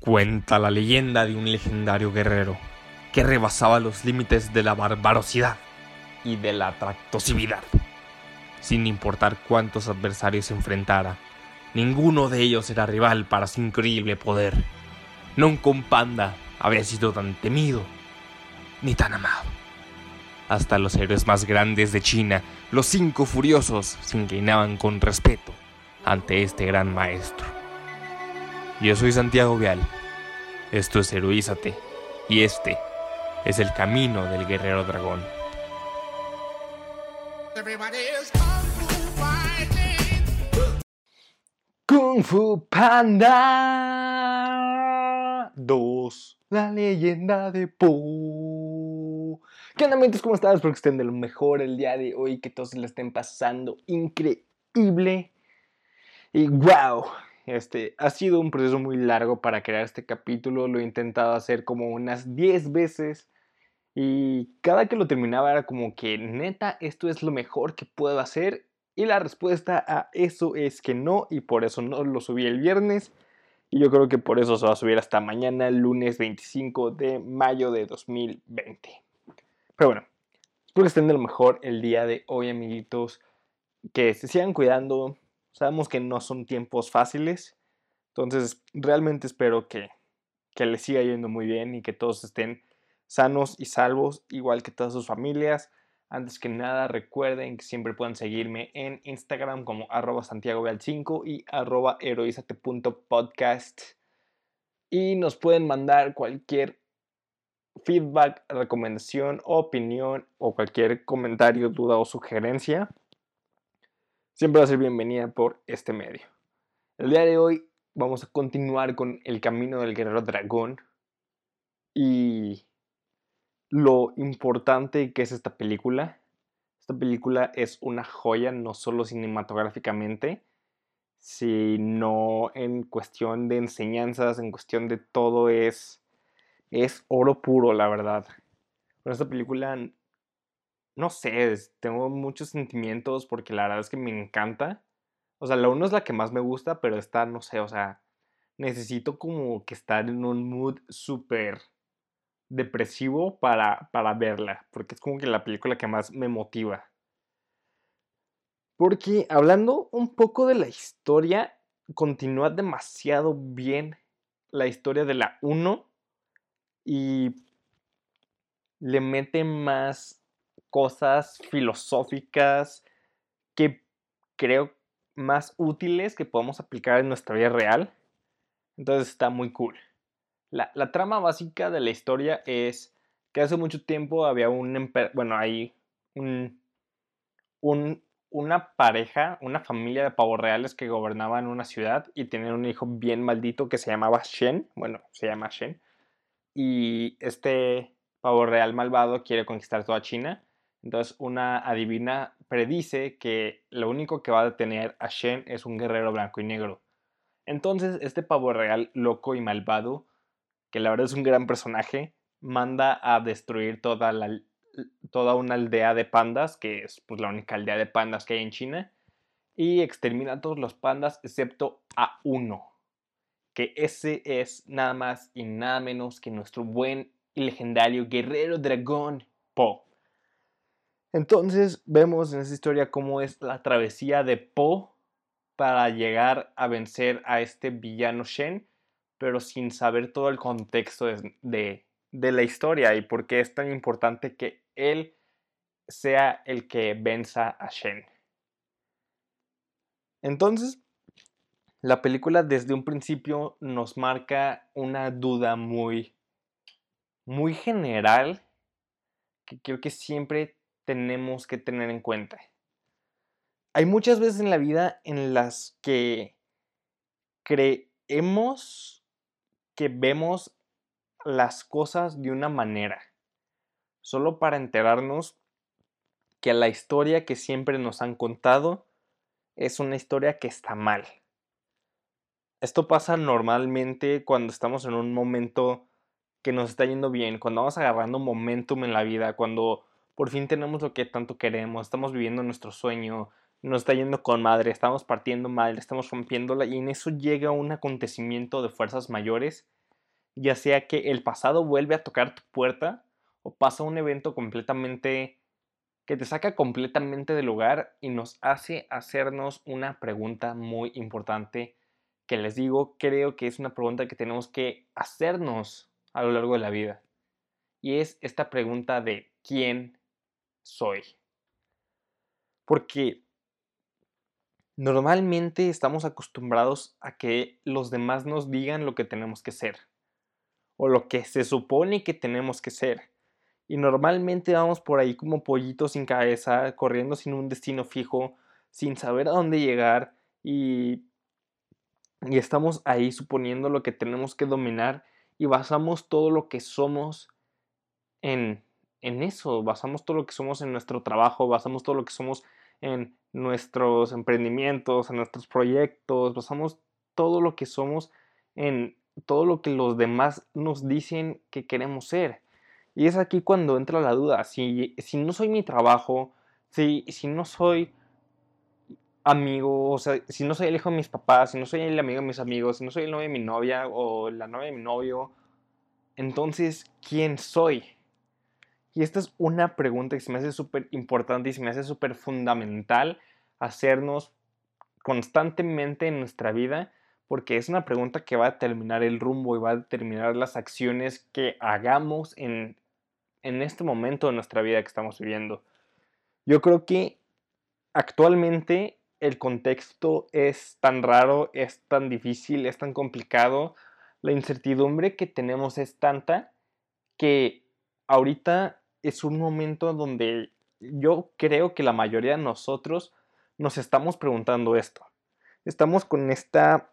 Cuenta la leyenda de un legendario guerrero que rebasaba los límites de la barbarosidad y de la tractosividad. Sin importar cuántos adversarios se enfrentara, ninguno de ellos era rival para su increíble poder. Nunca un panda había sido tan temido ni tan amado. Hasta los héroes más grandes de China, los cinco furiosos, se inclinaban con respeto ante este gran maestro. Yo soy Santiago Vial. Esto es Heroízate. Y este es el camino del guerrero dragón. Kung Fu Panda 2. La leyenda de Po. ¿Qué onda, amigos? ¿Cómo estás? Espero que estén de lo mejor el día de hoy, que todos la estén pasando increíble. Y wow, este, ha sido un proceso muy largo para crear este capítulo, lo he intentado hacer como unas 10 veces y cada que lo terminaba era como que neta, esto es lo mejor que puedo hacer y la respuesta a eso es que no y por eso no lo subí el viernes y yo creo que por eso se va a subir hasta mañana, lunes 25 de mayo de 2020. Pero bueno, espero que estén de lo mejor el día de hoy, amiguitos, que se sigan cuidando, Sabemos que no son tiempos fáciles, entonces realmente espero que, que les siga yendo muy bien y que todos estén sanos y salvos, igual que todas sus familias. Antes que nada, recuerden que siempre pueden seguirme en Instagram como arroba santiagoveal5 y arroba. Y nos pueden mandar cualquier feedback, recomendación, opinión o cualquier comentario, duda o sugerencia siempre va a ser bienvenida por este medio. El día de hoy vamos a continuar con el camino del guerrero dragón y lo importante que es esta película. Esta película es una joya no solo cinematográficamente, sino en cuestión de enseñanzas, en cuestión de todo es es oro puro, la verdad. Con esta película no sé, tengo muchos sentimientos porque la verdad es que me encanta. O sea, la 1 es la que más me gusta, pero esta, no sé, o sea, necesito como que estar en un mood súper depresivo para, para verla, porque es como que la película que más me motiva. Porque hablando un poco de la historia, continúa demasiado bien la historia de la 1 y le mete más cosas filosóficas que creo más útiles que podemos aplicar en nuestra vida real. Entonces está muy cool. La, trama básica de la historia es que hace mucho tiempo había un... Bueno, hay un, un, una pareja, una familia de pavos reales que gobernaban una ciudad y tenían un hijo bien maldito que se llamaba Shen. Bueno, se llama Shen. Y este pavo real malvado quiere conquistar toda China entonces una adivina predice que lo único que va a detener a Shen es un guerrero blanco y negro. Entonces este pavo real loco y malvado, que la verdad es un gran personaje, manda a destruir toda, una aldea de pandas, que es pues, la única aldea de pandas que hay en China, y extermina a todos los pandas excepto a uno, que ese es nada más y nada menos que nuestro buen y legendario guerrero dragón Po. Entonces vemos en esta historia cómo es la travesía de Po para llegar a vencer a este villano Shen, pero sin saber todo el contexto de, la historia y por qué es tan importante que él sea el que venza a Shen. Entonces, la película desde un principio nos marca una duda muy, muy general que creo que siempre tenemos que tener en cuenta. Hay muchas veces en la vida en las que creemos que vemos las cosas de una manera, solo para enterarnos que la historia que siempre nos han contado es una historia que está mal. Esto pasa normalmente cuando estamos en un momento que nos está yendo bien, cuando vamos agarrando momentum en la vida, cuando por fin tenemos lo que tanto queremos, estamos viviendo nuestro sueño, nos está yendo con madre, estamos partiendo mal, estamos rompiéndola y en eso llega un acontecimiento de fuerzas mayores ya sea que el pasado vuelve a tocar tu puerta o pasa un evento completamente que te saca completamente del lugar y nos hace hacernos una pregunta muy importante que les digo, creo que es una pregunta que tenemos que hacernos a lo largo de la vida. Y es esta pregunta de ¿quién soy? Porque normalmente estamos acostumbrados a que los demás nos digan lo que tenemos que ser o lo que se supone que tenemos que ser. Y normalmente vamos por ahí como pollitos sin cabeza, corriendo sin un destino fijo, sin saber a dónde llegar y, y estamos ahí suponiendo lo que tenemos que dominar y basamos todo lo que somos en, en eso, basamos todo lo que somos en nuestro trabajo, basamos todo lo que somos en nuestros emprendimientos, en nuestros proyectos, basamos todo lo que somos en todo lo que los demás nos dicen que queremos ser. Y es aquí cuando entra la duda, si, si no soy mi trabajo, si, si no soy amigo, o sea, si no soy el hijo de mis papás, si no soy el amigo de mis amigos, si no soy el novio de mi novia o la novia de mi novio, entonces, ¿quién soy? Y esta es una pregunta que se me hace súper importante y se me hace súper fundamental hacernos constantemente en nuestra vida porque es una pregunta que va a determinar el rumbo y va a determinar las acciones que hagamos en, en este momento de nuestra vida que estamos viviendo. Yo creo que actualmente el contexto es tan raro, es tan difícil, es tan complicado, la incertidumbre que tenemos es tanta que ahorita es un momento donde yo creo que la mayoría de nosotros nos estamos preguntando esto. Estamos con esta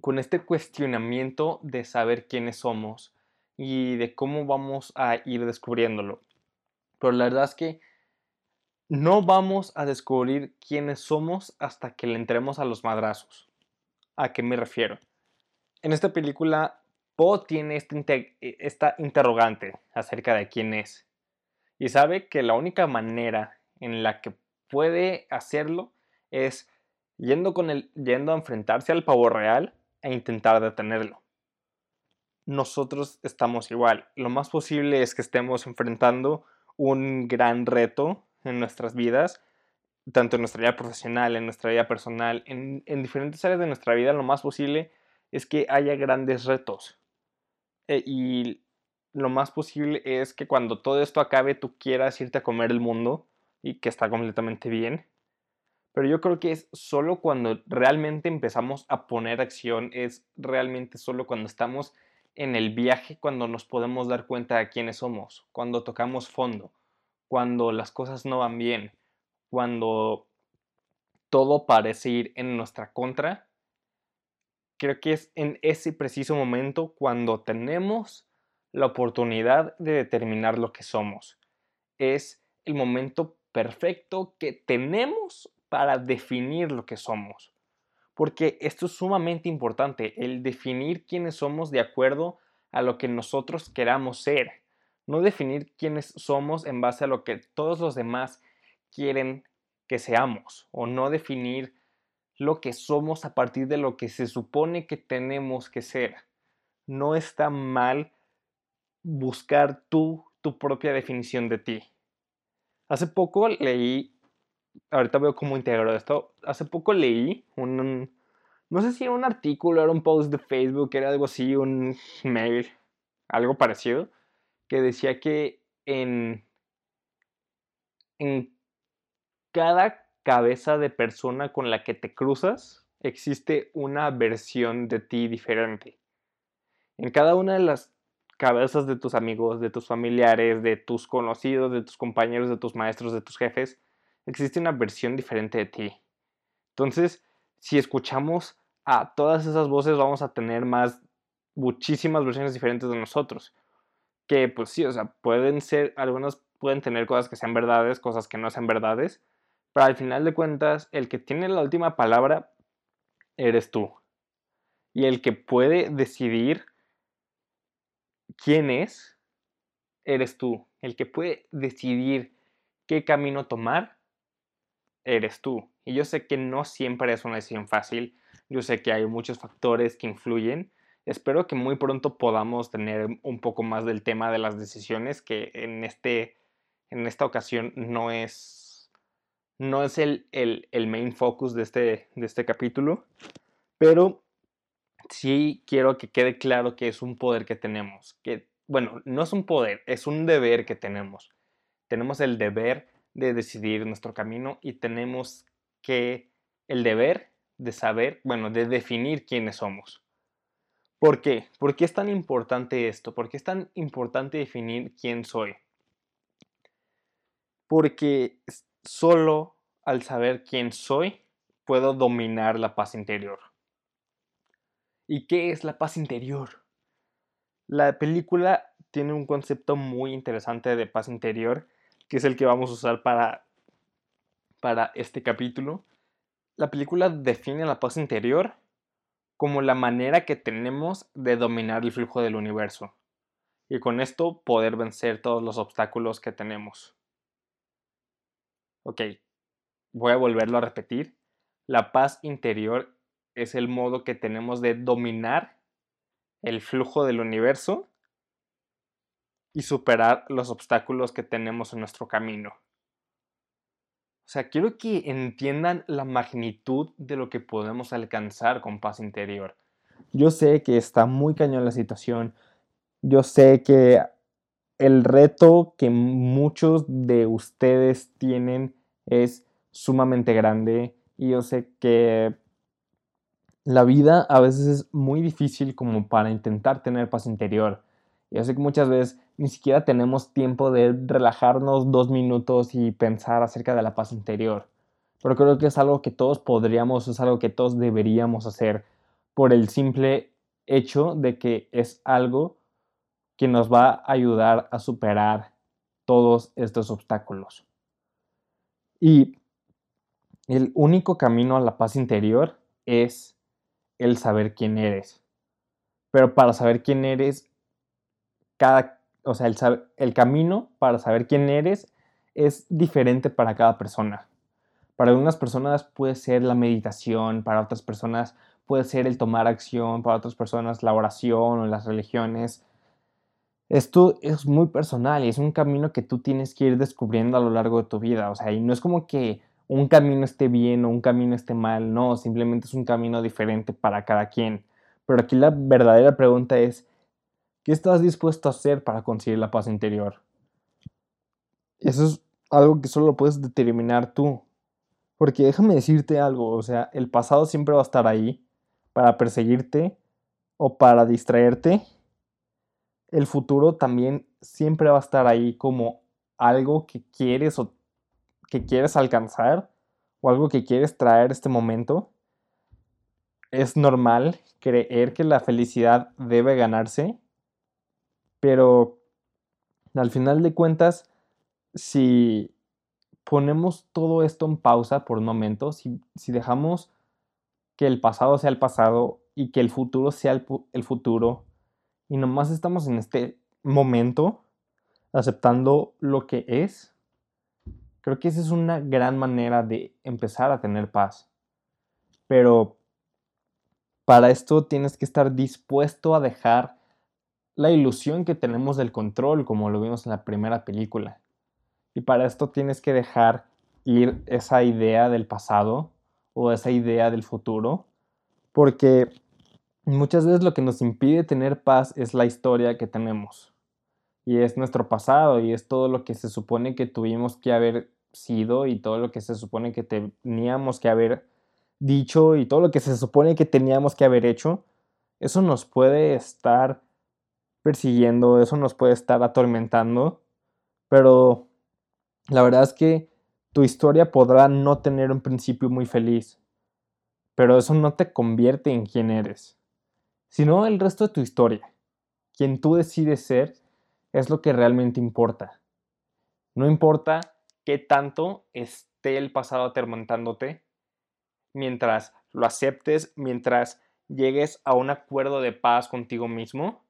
con este cuestionamiento de saber quiénes somos y de cómo vamos a ir descubriéndolo. Pero la verdad es que no vamos a descubrir quiénes somos hasta que le entremos a los madrazos. ¿A qué me refiero? En esta película, Poe tiene este esta interrogante acerca de quién es. Y sabe que la única manera en la que puede hacerlo es yendo, con el, yendo a enfrentarse al pavo real e intentar detenerlo. Nosotros estamos igual. Lo más posible es que estemos enfrentando un gran reto en nuestras vidas, tanto en nuestra vida profesional, en nuestra vida personal, en diferentes áreas de nuestra vida, lo más posible es que haya grandes retos. E, y lo más posible es que cuando todo esto acabe tú quieras irte a comer el mundo y que está completamente bien. Pero yo creo que es solo cuando realmente empezamos a poner acción, es realmente solo cuando estamos en el viaje, cuando nos podemos dar cuenta de quiénes somos, cuando tocamos fondo, cuando las cosas no van bien, cuando todo parece ir en nuestra contra. Creo que es en ese preciso momento cuando tenemos la oportunidad de determinar lo que somos. Es el momento perfecto que tenemos para definir lo que somos. Porque esto es sumamente importante, el definir quiénes somos de acuerdo a lo que nosotros queramos ser. No definir quiénes somos en base a lo que todos los demás quieren que seamos. O no definir lo que somos a partir de lo que se supone que tenemos que ser. No está mal buscar tú tu propia definición de ti. Hace poco leí ahorita veo cómo integro esto. Hace poco leí un, no sé si era un artículo, era un post de Facebook, era algo así, un mail, algo parecido, que decía que en, en cada cabeza de persona con la que te cruzas existe una versión de ti diferente. En cada una de las cabezas de tus amigos, de tus familiares, de tus conocidos, de tus compañeros, de tus maestros, de tus jefes, existe una versión diferente de ti. Entonces, si escuchamos a todas esas voces, vamos a tener más, muchísimas versiones diferentes de nosotros. Que pues sí, o sea, pueden ser, algunas pueden tener cosas que sean verdades, cosas que no sean verdades, pero al final de cuentas, el que tiene la última palabra eres tú. Y el que puede decidir quién es, eres tú. El que puede decidir qué camino tomar, eres tú. Y yo sé que no siempre es una decisión fácil, yo sé que hay muchos factores que influyen espero que muy pronto podamos tener un poco más del tema de las decisiones, que en, este, en esta ocasión no es, no es el, el, el main focus de este, de este capítulo, pero sí quiero que quede claro que es un poder que tenemos, que, bueno, no es un poder, es un deber que tenemos. Tenemos el deber de decidir nuestro camino y tenemos que el deber de saber, bueno, de definir quiénes somos. ¿Por qué? ¿Por qué es tan importante esto? ¿Por qué es tan importante definir quién soy? Porque solo al saber quién soy puedo dominar la paz interior. ¿Y qué es la paz interior? La película tiene un concepto muy interesante de paz interior, que es el que vamos a usar para, para este capítulo. La película define la paz interior como la manera que tenemos de dominar el flujo del universo y con esto poder vencer todos los obstáculos que tenemos. Ok, voy a volverlo a repetir. La paz interior es el modo que tenemos de dominar el flujo del universo y superar los obstáculos que tenemos en nuestro camino. O sea, quiero que entiendan la magnitud de lo que podemos alcanzar con paz interior. Yo sé que está muy cañón la situación. Yo sé que el reto que muchos de ustedes tienen es sumamente grande y yo sé que la vida a veces es muy difícil como para intentar tener paz interior. Yo sé que muchas veces ni siquiera tenemos tiempo de relajarnos dos minutos y pensar acerca de la paz interior. Pero creo que es algo que todos podríamos, es algo que todos deberíamos hacer por el simple hecho de que es algo que nos va a ayudar a superar todos estos obstáculos. Y el único camino a la paz interior es el saber quién eres. Pero para saber quién eres, cada o sea, el, el camino para saber quién eres es diferente para cada persona. Para algunas personas puede ser la meditación, para otras personas puede ser el tomar acción, para otras personas la oración o las religiones. Esto es muy personal y es un camino que tú tienes que ir descubriendo a lo largo de tu vida. O sea, y no es como que un camino esté bien o un camino esté mal, no, simplemente es un camino diferente para cada quien. Pero aquí la verdadera pregunta es, ¿Qué estás dispuesto a hacer para conseguir la paz interior? Eso es algo que solo puedes determinar tú. Porque déjame decirte algo, o sea, el pasado siempre va a estar ahí para perseguirte o para distraerte. El futuro también siempre va a estar ahí como algo que quieres o que quieres alcanzar o algo que quieres traer este momento. Es normal creer que la felicidad debe ganarse pero al final de cuentas, si ponemos todo esto en pausa por un momento, si, dejamos que el pasado sea el pasado y que el futuro sea el, el futuro, y nomás estamos en este momento aceptando lo que es, creo que esa es una gran manera de empezar a tener paz. Pero para esto tienes que estar dispuesto a dejar la ilusión que tenemos del control, como lo vimos en la primera película. Y para esto tienes que dejar ir esa idea del pasado o esa idea del futuro, porque muchas veces lo que nos impide tener paz es la historia que tenemos. Y es nuestro pasado y es todo lo que se supone que tuvimos que haber sido y todo lo que se supone que teníamos que haber dicho y todo lo que se supone que teníamos que haber hecho. Eso nos puede estar persiguiendo, eso nos puede estar atormentando, pero la verdad es que tu historia podrá no tener un principio muy feliz, pero eso no te convierte en quien eres, sino el resto de tu historia. Quien tú decides ser es lo que realmente importa. No importa qué tanto esté el pasado atormentándote, mientras lo aceptes, mientras llegues a un acuerdo de paz contigo mismo,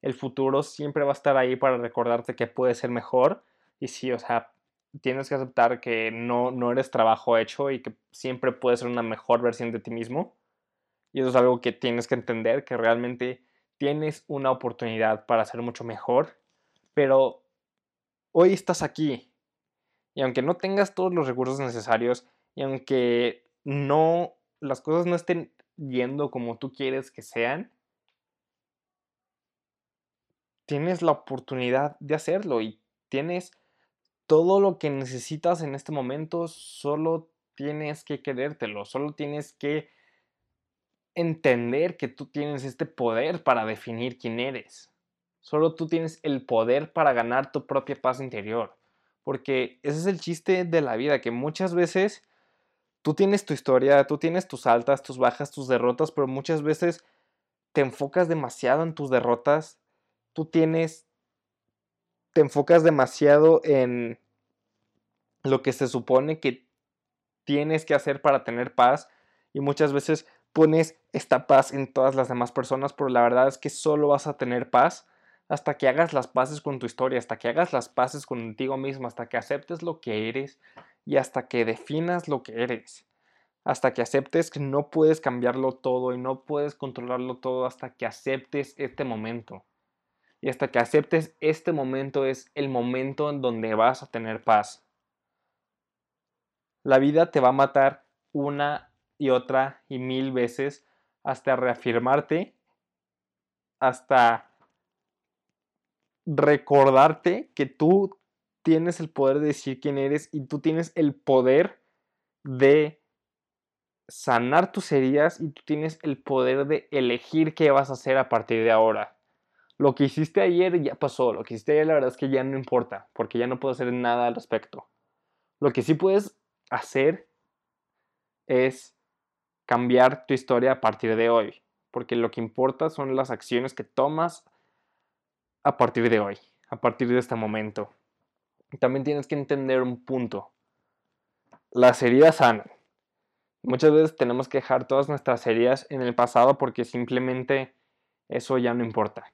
el futuro siempre va a estar ahí para recordarte que puede ser mejor. Y sí, o sea, tienes que aceptar que no, no eres trabajo hecho y que siempre puedes ser una mejor versión de ti mismo. Y eso es algo que tienes que entender, que realmente tienes una oportunidad para ser mucho mejor, pero hoy estás aquí. Y aunque no tengas todos los recursos necesarios, y aunque no las cosas no estén yendo como tú quieres que sean, tienes la oportunidad de hacerlo y tienes todo lo que necesitas en este momento, solo tienes que querértelo, solo tienes que entender que tú tienes este poder para definir quién eres. Solo tú tienes el poder para ganar tu propia paz interior. Porque ese es el chiste de la vida, que muchas veces tú tienes tu historia, tú tienes tus altas, tus bajas, tus derrotas, pero muchas veces te enfocas demasiado en tus derrotas, tú tienes, te enfocas demasiado en lo que se supone que tienes que hacer para tener paz y muchas veces pones esta paz en todas las demás personas, pero la verdad es que solo vas a tener paz hasta que hagas las paces con tu historia, hasta que hagas las paces contigo mismo, hasta que aceptes lo que eres y hasta que definas lo que eres. Hasta que aceptes que no puedes cambiarlo todo y no puedes controlarlo todo hasta que aceptes este momento. Y hasta que aceptes este momento es el momento en donde vas a tener paz. La vida te va a matar una y otra y mil veces hasta reafirmarte, hasta recordarte que tú tienes el poder de decir quién eres y tú tienes el poder de sanar tus heridas y tú tienes el poder de elegir qué vas a hacer a partir de ahora. Lo que hiciste ayer ya pasó, lo que hiciste ayer la verdad es que ya no importa, porque ya no puedo hacer nada al respecto. Lo que sí puedes hacer es cambiar tu historia a partir de hoy, porque lo que importa son las acciones que tomas a partir de hoy, a partir de este momento también tienes que entender un punto. Las heridas sanan. Muchas veces tenemos que dejar todas nuestras heridas en el pasado porque simplemente eso ya no importa.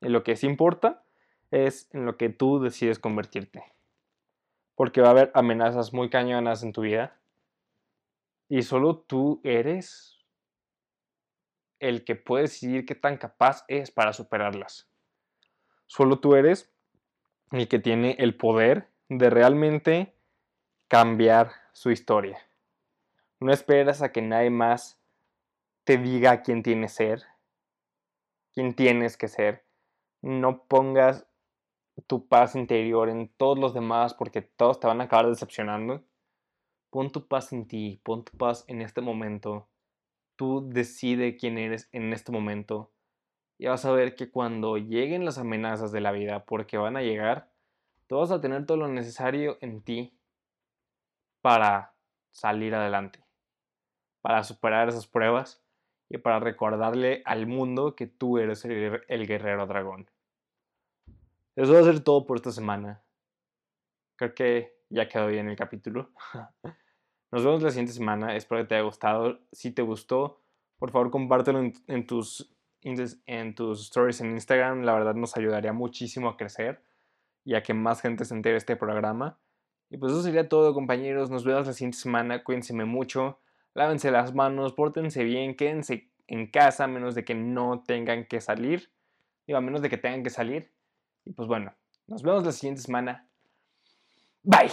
Y lo que sí importa es en lo que tú decides convertirte. Porque va a haber amenazas muy cañonas en tu vida. Y solo tú eres el que puede decidir qué tan capaz es para superarlas. Solo tú eres el que tiene el poder de realmente cambiar su historia. No esperas a que nadie más te diga quién tienes ser, quién tienes que ser. No pongas tu paz interior en todos los demás porque todos te van a acabar decepcionando. Pon tu paz en ti, pon tu paz en este momento. Tú decide quién eres en este momento y vas a ver que cuando lleguen las amenazas de la vida, porque van a llegar, tú vas a tener todo lo necesario en ti para salir adelante, para superar esas pruebas y para recordarle al mundo que tú eres el, el guerrero dragón. Eso va a ser todo por esta semana. Creo que ya quedó bien el capítulo. Nos vemos la siguiente semana. Espero que te haya gustado. Si te gustó, por favor compártelo en tus en tus stories en Instagram, la verdad nos ayudaría muchísimo a crecer y a que más gente se entere de este programa. Y pues eso sería todo, compañeros. Nos vemos la siguiente semana. Cuídense mucho. Lávense las manos, pórtense bien, quédense en casa a menos de que no tengan que salir. Digo, a menos de que tengan que salir. Y pues bueno, nos vemos la siguiente semana. Bye.